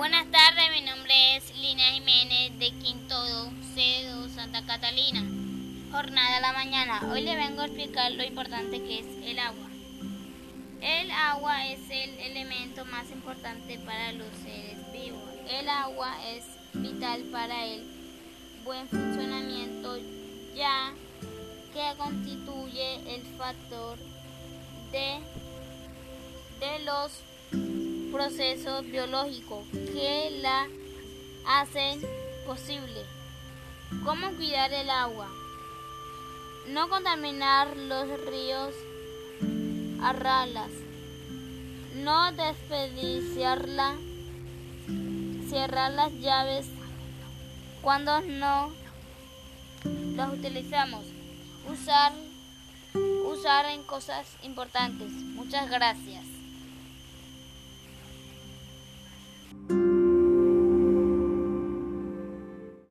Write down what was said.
mi nombre es Lina Jiménez de Quinto C2 Santa Catalina. Jornada de la mañana. Hoy le vengo a explicar lo importante que es el agua. El agua es el elemento más importante para los seres vivos. El agua es vital para el buen funcionamiento ya que constituye el factor de, de los procesos biológicos que la hacen posible. ¿Cómo cuidar el agua? No contaminar los ríos, arralas, no desperdiciarla, cerrar las llaves cuando no las utilizamos, usar, usar en cosas importantes. Muchas gracias.